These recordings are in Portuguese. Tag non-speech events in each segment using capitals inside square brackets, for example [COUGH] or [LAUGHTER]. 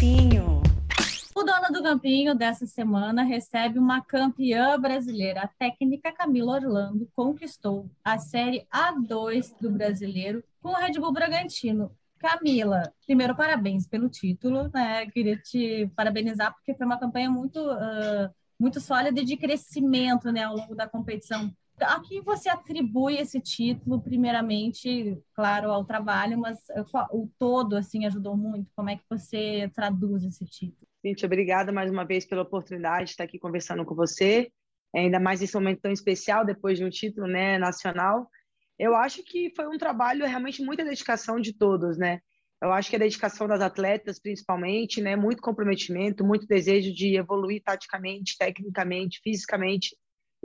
Campinho. O dono do Campinho dessa semana recebe uma campeã brasileira. A técnica Camila Orlando conquistou a Série A2 do Brasileiro com o Red Bull Bragantino. Camila, primeiro, parabéns pelo título, né? Queria te parabenizar porque foi uma campanha muito, uh, muito sólida de crescimento, né, ao longo da competição. A quem você atribui esse título, primeiramente, claro, ao trabalho, mas o todo, assim, ajudou muito? Como é que você traduz esse título? Gente, obrigada mais uma vez pela oportunidade de estar aqui conversando com você, ainda mais nesse momento tão especial, depois de um título né, nacional. Eu acho que foi um trabalho, realmente, muita dedicação de todos, né? Eu acho que a dedicação das atletas, principalmente, né? Muito comprometimento, muito desejo de evoluir taticamente, tecnicamente, fisicamente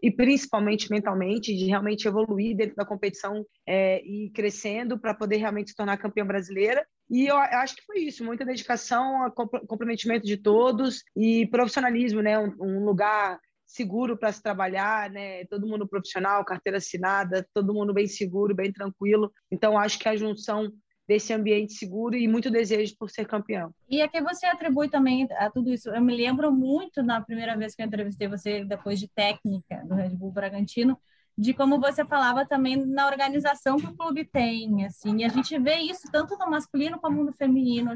e principalmente mentalmente, de realmente evoluir dentro da competição é, e crescendo para poder realmente se tornar campeã brasileira. E eu acho que foi isso, muita dedicação, comprometimento de todos e profissionalismo, né? Um, um lugar seguro para se trabalhar, né? Todo mundo profissional, carteira assinada, todo mundo bem seguro, bem tranquilo. Então acho que a junção desse ambiente seguro e muito desejo por ser campeão. E a que você atribui também a tudo isso? Eu me lembro muito na primeira vez que eu entrevistei você, depois de técnica do Red Bull Bragantino, de como você falava também na organização que o clube tem, assim, e a gente vê isso tanto no masculino como no feminino.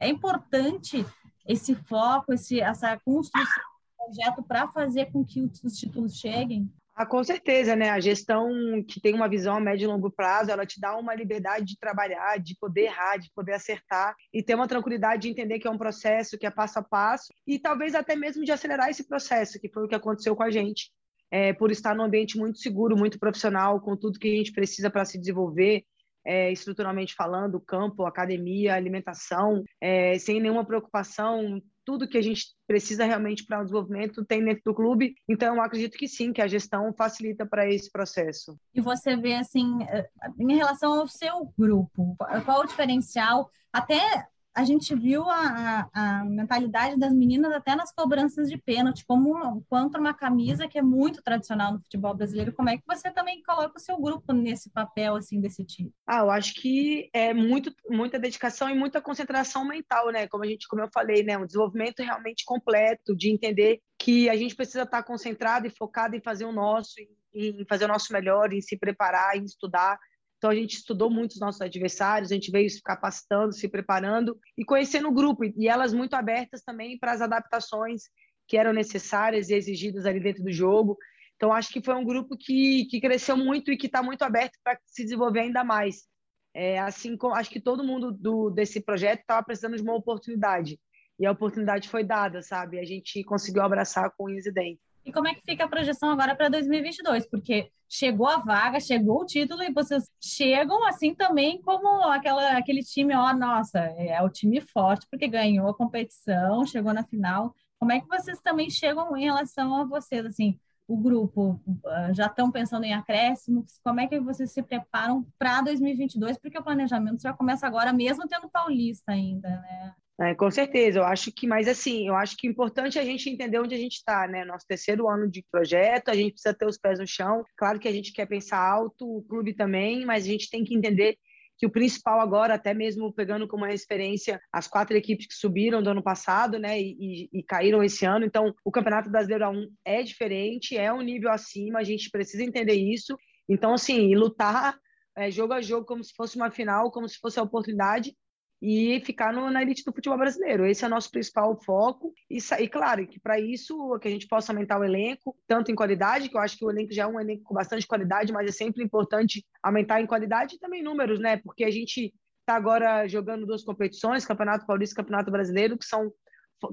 É importante esse foco, esse, essa construção do projeto para fazer com que os títulos cheguem? Ah, com certeza, né? A gestão que tem uma visão a médio e longo prazo, ela te dá uma liberdade de trabalhar, de poder errar, de poder acertar e ter uma tranquilidade de entender que é um processo, que é passo a passo e talvez até mesmo de acelerar esse processo, que foi o que aconteceu com a gente, é, por estar num ambiente muito seguro, muito profissional, com tudo que a gente precisa para se desenvolver, é, estruturalmente falando, campo, academia, alimentação, é, sem nenhuma preocupação, tudo que a gente precisa realmente para o desenvolvimento tem dentro do clube. Então, eu acredito que sim, que a gestão facilita para esse processo. E você vê, assim, eh, em relação ao seu grupo, qual o diferencial? Até a gente viu a, a, a, mentalidade das meninas até nas cobranças de pênalti, como contra uma camisa que é muito tradicional no futebol brasileiro. Como é que você também coloca o seu grupo nesse papel assim desse tipo? Ah, eu acho que é muito muita dedicação e muita concentração mental, né? Como a gente, como eu falei, né, um desenvolvimento realmente completo de entender que a gente precisa estar concentrado e focado em fazer o nosso, em fazer o nosso melhor, em se preparar, em estudar então a gente estudou muito os nossos adversários, a gente veio se capacitando, se preparando e conhecendo o grupo e elas muito abertas também para as adaptações que eram necessárias e exigidas ali dentro do jogo. Então acho que foi um grupo que, que cresceu muito e que está muito aberto para se desenvolver ainda mais. É, assim, acho que todo mundo do, desse projeto estava precisando de uma oportunidade e a oportunidade foi dada, sabe? A gente conseguiu abraçar com o dentes. E como é que fica a projeção agora para 2022? Porque chegou a vaga, chegou o título e vocês chegam assim também como aquela, aquele time, ó, nossa, é o time forte porque ganhou a competição, chegou na final. Como é que vocês também chegam em relação a vocês, assim, o grupo ah, já estão pensando em acréscimos? Como é que vocês se preparam para 2022? Porque o planejamento já começa agora, mesmo tendo Paulista ainda, né? É, com certeza, eu acho que, mas assim, eu acho que é importante a gente entender onde a gente está, né? Nosso terceiro ano de projeto, a gente precisa ter os pés no chão. Claro que a gente quer pensar alto, o clube também, mas a gente tem que entender que o principal agora, até mesmo pegando como referência as quatro equipes que subiram do ano passado, né, e, e, e caíram esse ano. Então, o Campeonato Brasileiro A1 é diferente, é um nível acima, a gente precisa entender isso. Então, assim, lutar é, jogo a jogo como se fosse uma final, como se fosse a oportunidade e ficar no, na elite do futebol brasileiro. Esse é o nosso principal foco. E, e claro, que para isso que a gente possa aumentar o elenco, tanto em qualidade, que eu acho que o elenco já é um elenco com bastante qualidade, mas é sempre importante aumentar em qualidade e também números, né? Porque a gente está agora jogando duas competições, Campeonato Paulista e Campeonato Brasileiro, que são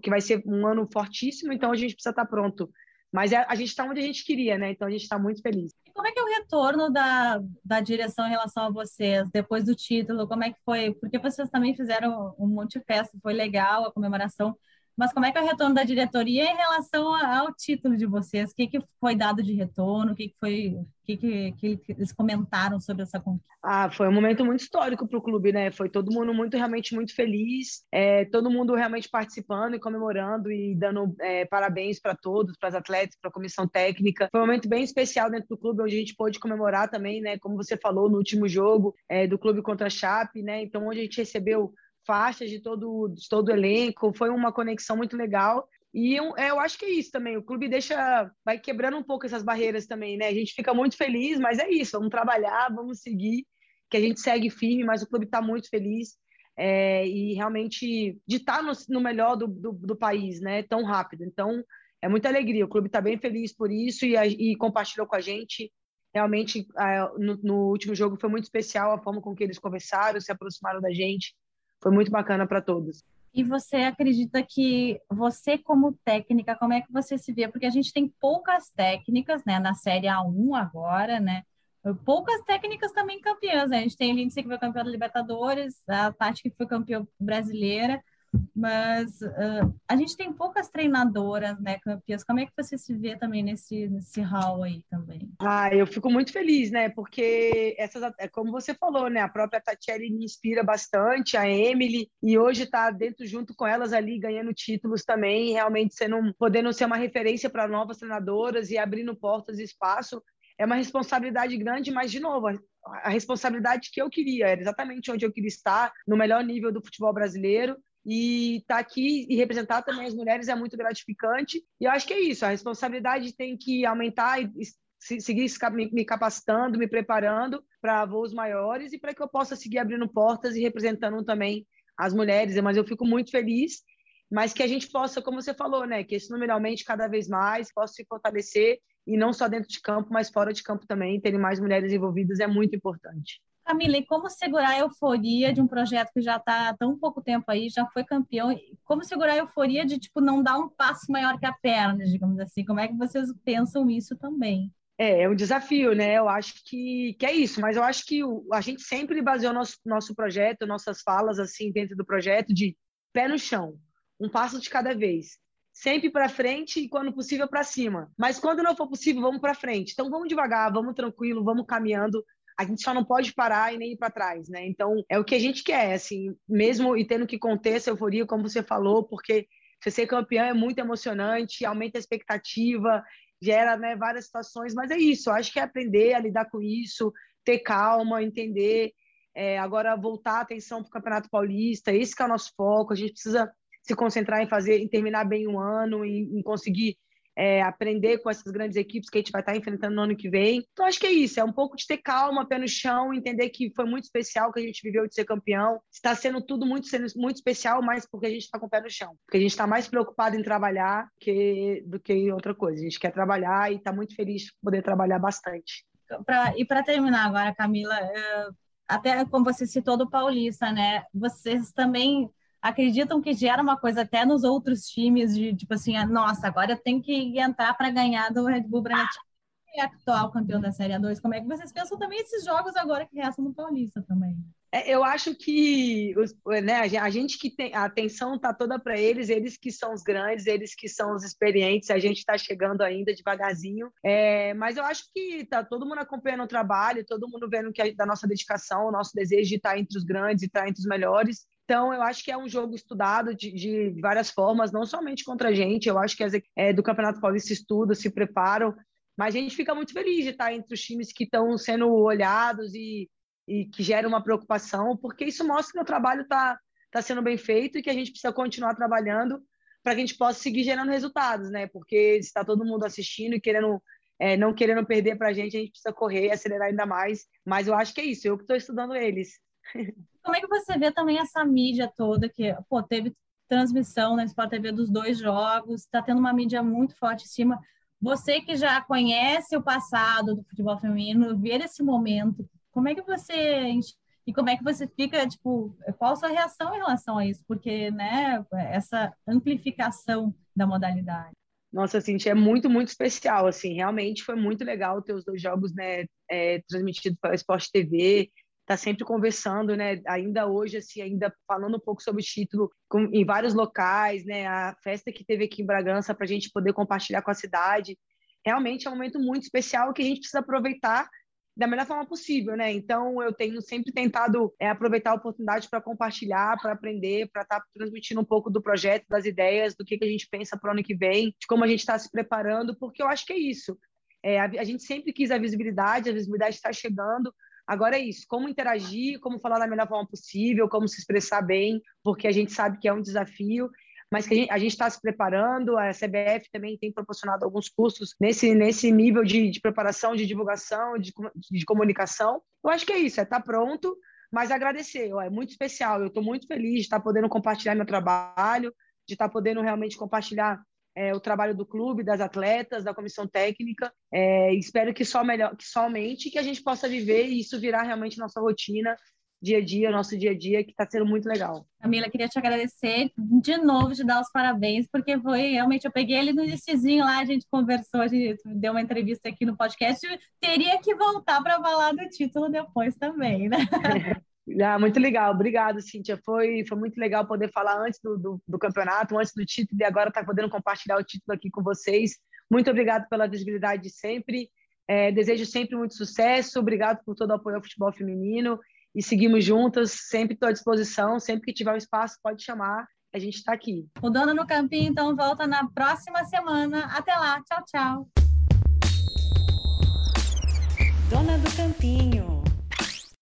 que vai ser um ano fortíssimo, então a gente precisa estar tá pronto. Mas é, a gente está onde a gente queria, né? Então a gente está muito feliz como é que é o retorno da, da direção em relação a vocês, depois do título? Como é que foi? Porque vocês também fizeram um monte de festa, foi legal a comemoração, mas como é que é o retorno da diretoria em relação ao título de vocês? O que, que foi dado de retorno? O que, que foi? Que, que, que eles comentaram sobre essa conquista? Ah, foi um momento muito histórico para o clube, né? Foi todo mundo muito realmente muito feliz, é, todo mundo realmente participando e comemorando e dando é, parabéns para todos, para as atletas, para a comissão técnica. Foi um momento bem especial dentro do clube, onde a gente pôde comemorar também, né? Como você falou no último jogo é, do clube contra a Chape, né? Então, onde a gente recebeu faixas de todo, de todo o elenco, foi uma conexão muito legal. E eu, é, eu, acho que é isso também. O clube deixa, vai quebrando um pouco essas barreiras também, né? A gente fica muito feliz, mas é isso. Vamos trabalhar, vamos seguir, que a gente segue firme, mas o clube está muito feliz. É, e realmente de estar tá no, no melhor do, do, do, país, né? Tão rápido. Então, é muita alegria. O clube está bem feliz por isso e, e compartilhou com a gente. Realmente, no, no último jogo foi muito especial a forma com que eles conversaram, se aproximaram da gente. Foi muito bacana para todos. E você acredita que você, como técnica, como é que você se vê? Porque a gente tem poucas técnicas, né, na Série A1 agora, né? Poucas técnicas também campeãs, né? A gente tem a Lindsay que foi campeã da Libertadores, a Tati que foi campeã brasileira, mas uh, a gente tem poucas treinadoras, né, campeãs. Como é que você se vê também nesse, nesse hall aí também? Ah, eu fico muito feliz, né, porque essas, é como você falou, né, a própria Tatiele me inspira bastante, a Emily, e hoje está dentro junto com elas ali, ganhando títulos também, realmente sendo, podendo ser uma referência para novas treinadoras e abrindo portas e espaço. É uma responsabilidade grande, mas, de novo, a responsabilidade que eu queria, era exatamente onde eu queria estar, no melhor nível do futebol brasileiro, e estar tá aqui e representar também as mulheres é muito gratificante. E eu acho que é isso, a responsabilidade tem que aumentar e seguir me capacitando, me preparando para voos maiores e para que eu possa seguir abrindo portas e representando também as mulheres. Mas eu fico muito feliz, mas que a gente possa, como você falou, né, que esse numeralmente cada vez mais possa se fortalecer e não só dentro de campo, mas fora de campo também, terem mais mulheres envolvidas é muito importante. Camila, e como segurar a euforia de um projeto que já está há tão pouco tempo aí, já foi campeão? Como segurar a euforia de tipo não dar um passo maior que a perna, digamos assim? Como é que vocês pensam isso também? É, é um desafio, né? Eu acho que, que é isso, mas eu acho que o, a gente sempre baseou nosso, nosso projeto, nossas falas assim dentro do projeto de pé no chão, um passo de cada vez. Sempre para frente e, quando possível, para cima. Mas quando não for possível, vamos para frente. Então, vamos devagar, vamos tranquilo, vamos caminhando a gente só não pode parar e nem ir para trás, né? Então, é o que a gente quer, assim, mesmo e tendo que conter essa euforia, como você falou, porque você ser campeão é muito emocionante, aumenta a expectativa, gera né, várias situações, mas é isso, acho que é aprender a lidar com isso, ter calma, entender, é, agora voltar a atenção para o Campeonato Paulista, esse é o nosso foco, a gente precisa se concentrar em fazer, em terminar bem um ano, em, em conseguir é, aprender com essas grandes equipes que a gente vai estar enfrentando no ano que vem. Então, acho que é isso, é um pouco de ter calma, pé no chão, entender que foi muito especial que a gente viveu de ser campeão. Está sendo tudo muito, sendo muito especial, mas porque a gente está com o pé no chão. Porque a gente está mais preocupado em trabalhar que, do que em outra coisa. A gente quer trabalhar e está muito feliz de poder trabalhar bastante. Pra, e para terminar agora, Camila, é, até como você citou do Paulista, né? Vocês também acreditam que gera uma coisa até nos outros times de tipo assim, ah, nossa, agora tenho que entrar para ganhar do Red Bull Bragantino é atual campeão da Série A2. Como é que vocês pensam também esses jogos agora que restam no Paulista também? É, eu acho que os, né, a gente que tem a atenção tá toda para eles, eles que são os grandes, eles que são os experientes, a gente está chegando ainda devagarzinho. É, mas eu acho que tá todo mundo acompanhando o trabalho, todo mundo vendo que da nossa dedicação, o nosso desejo de estar entre os grandes e estar entre os melhores. Então, eu acho que é um jogo estudado de, de várias formas, não somente contra a gente. Eu acho que as é, do Campeonato Paulista estudam, se preparam, mas a gente fica muito feliz de estar entre os times que estão sendo olhados e, e que geram uma preocupação, porque isso mostra que o trabalho está tá sendo bem feito e que a gente precisa continuar trabalhando para que a gente possa seguir gerando resultados, né? Porque está todo mundo assistindo e querendo é, não querendo perder para a gente, a gente precisa correr e acelerar ainda mais. Mas eu acho que é isso, eu que estou estudando eles. [LAUGHS] Como é que você vê também essa mídia toda que, pô, teve transmissão na Sport TV dos dois jogos, está tendo uma mídia muito forte em cima. Você que já conhece o passado do futebol feminino, ver esse momento, como é que você e como é que você fica, tipo, qual a sua reação em relação a isso? Porque, né, essa amplificação da modalidade. Nossa, assim, é muito, muito especial, assim, realmente foi muito legal ter os dois jogos, né, é, transmitidos pela Sport TV, está sempre conversando, né? Ainda hoje, assim, ainda falando um pouco sobre o título com, em vários locais, né? A festa que teve aqui em Bragança para a gente poder compartilhar com a cidade. Realmente é um momento muito especial que a gente precisa aproveitar da melhor forma possível, né? Então eu tenho sempre tentado é, aproveitar a oportunidade para compartilhar, para aprender, para estar tá transmitindo um pouco do projeto, das ideias, do que, que a gente pensa para o ano que vem, de como a gente está se preparando, porque eu acho que é isso. É, a, a gente sempre quis a visibilidade, a visibilidade está chegando, Agora é isso, como interagir, como falar da melhor forma possível, como se expressar bem, porque a gente sabe que é um desafio mas que a gente está se preparando, a CBF também tem proporcionado alguns cursos nesse, nesse nível de, de preparação, de divulgação, de, de comunicação. Eu acho que é isso, é estar tá pronto, mas agradecer, é muito especial, eu estou muito feliz de estar tá podendo compartilhar meu trabalho, de estar tá podendo realmente compartilhar é, o trabalho do clube, das atletas, da comissão técnica. É, espero que só melhor, que somente que a gente possa viver e isso virar realmente nossa rotina dia a dia, nosso dia a dia, que está sendo muito legal. Camila, queria te agradecer de novo, te dar os parabéns, porque foi realmente, eu peguei ele no iníciozinho lá, a gente conversou, a gente deu uma entrevista aqui no podcast, teria que voltar para falar do título depois também, né? [LAUGHS] Ah, muito legal, obrigado, Cíntia. Foi, foi muito legal poder falar antes do, do, do campeonato, antes do título, e agora estar tá podendo compartilhar o título aqui com vocês. Muito obrigado pela visibilidade de sempre. É, desejo sempre muito sucesso. Obrigado por todo o apoio ao futebol feminino e seguimos juntas. Sempre estou à disposição. Sempre que tiver um espaço, pode chamar. A gente está aqui. O Dona no Campinho, então, volta na próxima semana. Até lá. Tchau, tchau. Dona do Campinho.